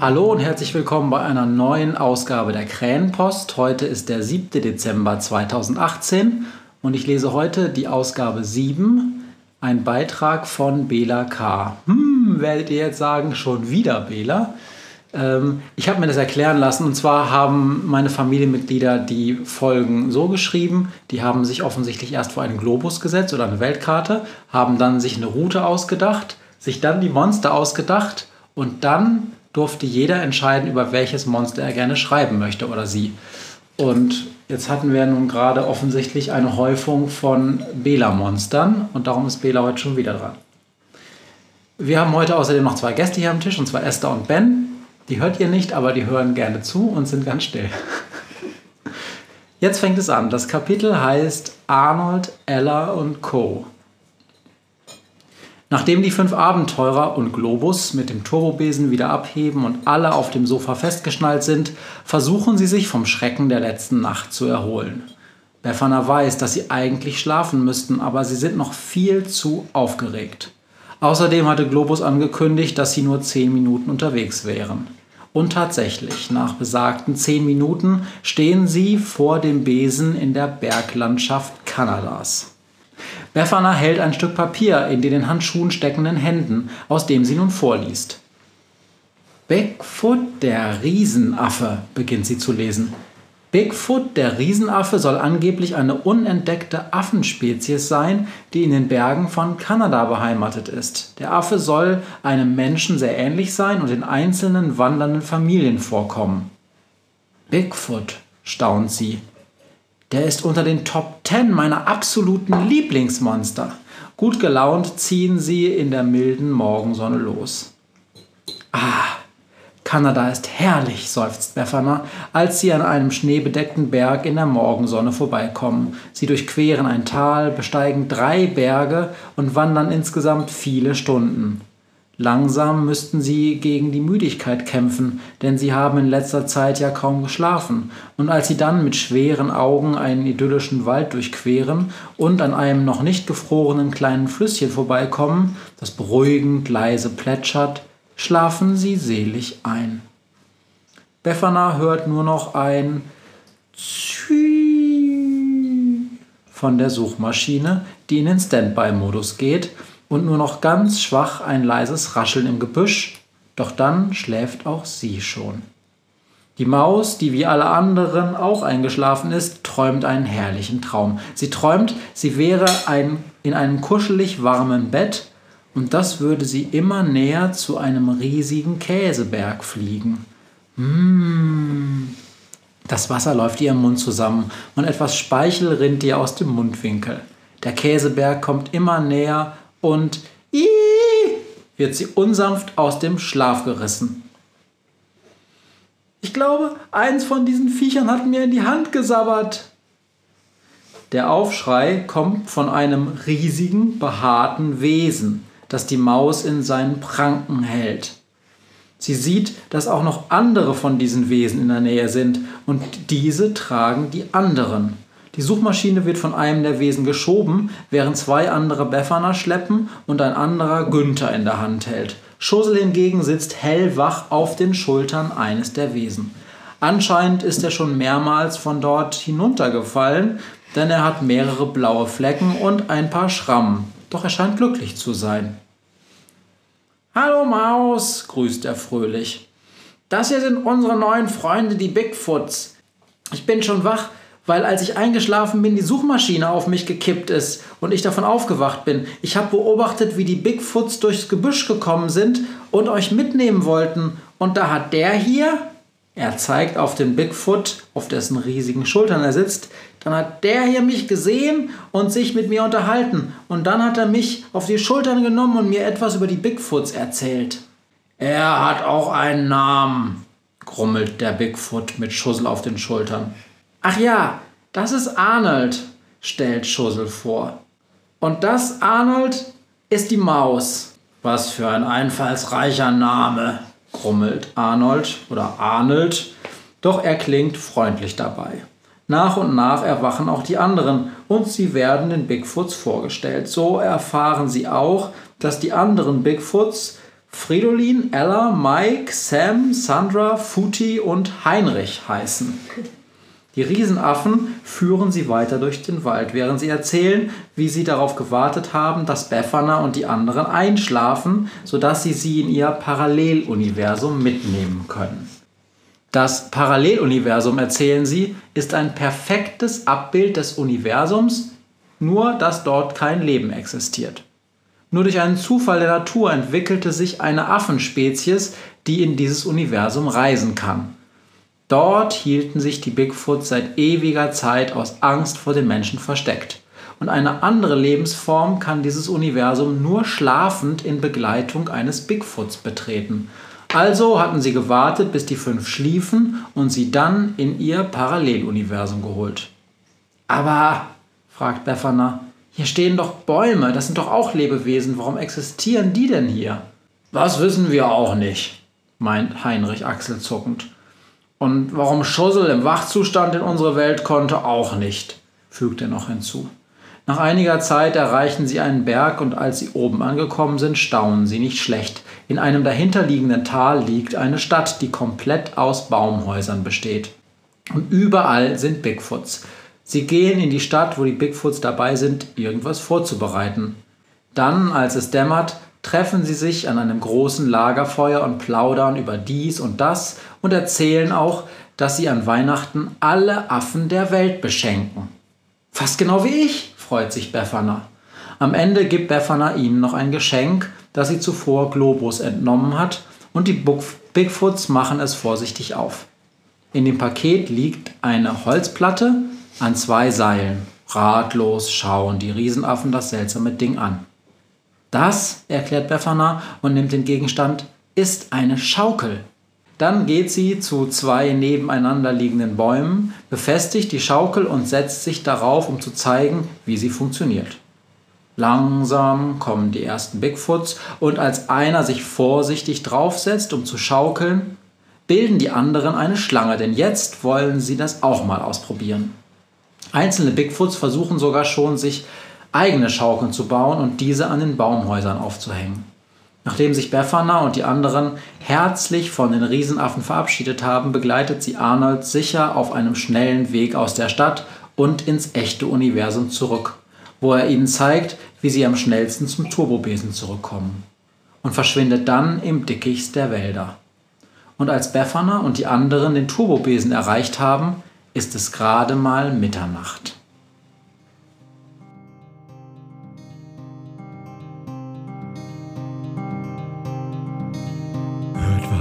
Hallo und herzlich willkommen bei einer neuen Ausgabe der Krähenpost. Heute ist der 7. Dezember 2018 und ich lese heute die Ausgabe 7, ein Beitrag von Bela K. Hm, werdet ihr jetzt sagen, schon wieder Bela? Ähm, ich habe mir das erklären lassen und zwar haben meine Familienmitglieder die Folgen so geschrieben, die haben sich offensichtlich erst vor einen Globus gesetzt oder eine Weltkarte, haben dann sich eine Route ausgedacht, sich dann die Monster ausgedacht und dann durfte jeder entscheiden, über welches Monster er gerne schreiben möchte oder sie. Und jetzt hatten wir nun gerade offensichtlich eine Häufung von Bela-Monstern und darum ist Bela heute schon wieder dran. Wir haben heute außerdem noch zwei Gäste hier am Tisch, und zwar Esther und Ben. Die hört ihr nicht, aber die hören gerne zu und sind ganz still. Jetzt fängt es an. Das Kapitel heißt Arnold, Ella und Co. Nachdem die fünf Abenteurer und Globus mit dem Turbobesen wieder abheben und alle auf dem Sofa festgeschnallt sind, versuchen sie sich vom Schrecken der letzten Nacht zu erholen. Befana weiß, dass sie eigentlich schlafen müssten, aber sie sind noch viel zu aufgeregt. Außerdem hatte Globus angekündigt, dass sie nur zehn Minuten unterwegs wären. Und tatsächlich, nach besagten zehn Minuten stehen sie vor dem Besen in der Berglandschaft Kanadas. Befana hält ein Stück Papier in den in Handschuhen steckenden Händen, aus dem sie nun vorliest. Bigfoot, der Riesenaffe, beginnt sie zu lesen. Bigfoot, der Riesenaffe, soll angeblich eine unentdeckte Affenspezies sein, die in den Bergen von Kanada beheimatet ist. Der Affe soll einem Menschen sehr ähnlich sein und in einzelnen wandernden Familien vorkommen. Bigfoot, staunt sie. Der ist unter den Top 10 meiner absoluten Lieblingsmonster. Gut gelaunt ziehen sie in der milden Morgensonne los. Ah, Kanada ist herrlich, seufzt Befana, als sie an einem schneebedeckten Berg in der Morgensonne vorbeikommen. Sie durchqueren ein Tal, besteigen drei Berge und wandern insgesamt viele Stunden. Langsam müssten sie gegen die Müdigkeit kämpfen, denn sie haben in letzter Zeit ja kaum geschlafen. Und als sie dann mit schweren Augen einen idyllischen Wald durchqueren und an einem noch nicht gefrorenen kleinen Flüsschen vorbeikommen, das beruhigend leise plätschert, schlafen sie selig ein. Befana hört nur noch ein Züü von der Suchmaschine, die in den Standby-Modus geht und nur noch ganz schwach ein leises Rascheln im Gebüsch, doch dann schläft auch sie schon. Die Maus, die wie alle anderen auch eingeschlafen ist, träumt einen herrlichen Traum. Sie träumt, sie wäre ein, in einem kuschelig warmen Bett und das würde sie immer näher zu einem riesigen Käseberg fliegen. Mmh. Das Wasser läuft ihr im Mund zusammen und etwas Speichel rinnt ihr aus dem Mundwinkel. Der Käseberg kommt immer näher und ii, wird sie unsanft aus dem Schlaf gerissen. Ich glaube, eins von diesen Viechern hat mir in die Hand gesabbert. Der Aufschrei kommt von einem riesigen, behaarten Wesen, das die Maus in seinen Pranken hält. Sie sieht, dass auch noch andere von diesen Wesen in der Nähe sind und diese tragen die anderen. Die Suchmaschine wird von einem der Wesen geschoben, während zwei andere Befana schleppen und ein anderer Günther in der Hand hält. Schosel hingegen sitzt hellwach auf den Schultern eines der Wesen. Anscheinend ist er schon mehrmals von dort hinuntergefallen, denn er hat mehrere blaue Flecken und ein paar Schrammen. Doch er scheint glücklich zu sein. Hallo Maus, grüßt er fröhlich. Das hier sind unsere neuen Freunde, die Bigfoots. Ich bin schon wach, weil als ich eingeschlafen bin, die Suchmaschine auf mich gekippt ist und ich davon aufgewacht bin. Ich habe beobachtet, wie die Bigfoots durchs Gebüsch gekommen sind und euch mitnehmen wollten. Und da hat der hier, er zeigt auf den Bigfoot, auf dessen riesigen Schultern er sitzt. Dann hat der hier mich gesehen und sich mit mir unterhalten. Und dann hat er mich auf die Schultern genommen und mir etwas über die Bigfoots erzählt. Er hat auch einen Namen, grummelt der Bigfoot mit Schussel auf den Schultern. Ach ja, das ist Arnold, stellt Schussel vor. Und das, Arnold, ist die Maus. Was für ein einfallsreicher Name, grummelt Arnold oder Arnold, doch er klingt freundlich dabei. Nach und nach erwachen auch die anderen und sie werden den Bigfoots vorgestellt. So erfahren sie auch, dass die anderen Bigfoots Fridolin, Ella, Mike, Sam, Sandra, Futi und Heinrich heißen. Die Riesenaffen führen sie weiter durch den Wald, während sie erzählen, wie sie darauf gewartet haben, dass Befana und die anderen einschlafen, sodass sie sie in ihr Paralleluniversum mitnehmen können. Das Paralleluniversum, erzählen sie, ist ein perfektes Abbild des Universums, nur dass dort kein Leben existiert. Nur durch einen Zufall der Natur entwickelte sich eine Affenspezies, die in dieses Universum reisen kann. Dort hielten sich die Bigfoots seit ewiger Zeit aus Angst vor den Menschen versteckt. Und eine andere Lebensform kann dieses Universum nur schlafend in Begleitung eines Bigfoots betreten. Also hatten sie gewartet, bis die fünf schliefen und sie dann in ihr Paralleluniversum geholt. Aber, fragt Befana, hier stehen doch Bäume, das sind doch auch Lebewesen, warum existieren die denn hier? Das wissen wir auch nicht, meint Heinrich achselzuckend. Und warum Schussel im Wachzustand in unsere Welt konnte, auch nicht, fügt er noch hinzu. Nach einiger Zeit erreichen sie einen Berg und als sie oben angekommen sind, staunen sie nicht schlecht. In einem dahinterliegenden Tal liegt eine Stadt, die komplett aus Baumhäusern besteht. Und überall sind Bigfoots. Sie gehen in die Stadt, wo die Bigfoots dabei sind, irgendwas vorzubereiten. Dann, als es dämmert, treffen sie sich an einem großen Lagerfeuer und plaudern über dies und das und erzählen auch, dass sie an Weihnachten alle Affen der Welt beschenken. Fast genau wie ich, freut sich Befana. Am Ende gibt Befana ihnen noch ein Geschenk, das sie zuvor Globus entnommen hat, und die Bigfoots machen es vorsichtig auf. In dem Paket liegt eine Holzplatte an zwei Seilen. Ratlos schauen die Riesenaffen das seltsame Ding an. Das, erklärt Befana und nimmt den Gegenstand, ist eine Schaukel. Dann geht sie zu zwei nebeneinander liegenden Bäumen, befestigt die Schaukel und setzt sich darauf, um zu zeigen, wie sie funktioniert. Langsam kommen die ersten Bigfoots und als einer sich vorsichtig draufsetzt, um zu schaukeln, bilden die anderen eine Schlange, denn jetzt wollen sie das auch mal ausprobieren. Einzelne Bigfoots versuchen sogar schon, sich eigene Schaukeln zu bauen und diese an den Baumhäusern aufzuhängen. Nachdem sich Befana und die anderen herzlich von den Riesenaffen verabschiedet haben, begleitet sie Arnold sicher auf einem schnellen Weg aus der Stadt und ins echte Universum zurück, wo er ihnen zeigt, wie sie am schnellsten zum Turbobesen zurückkommen und verschwindet dann im Dickicht der Wälder. Und als Befana und die anderen den Turbobesen erreicht haben, ist es gerade mal Mitternacht.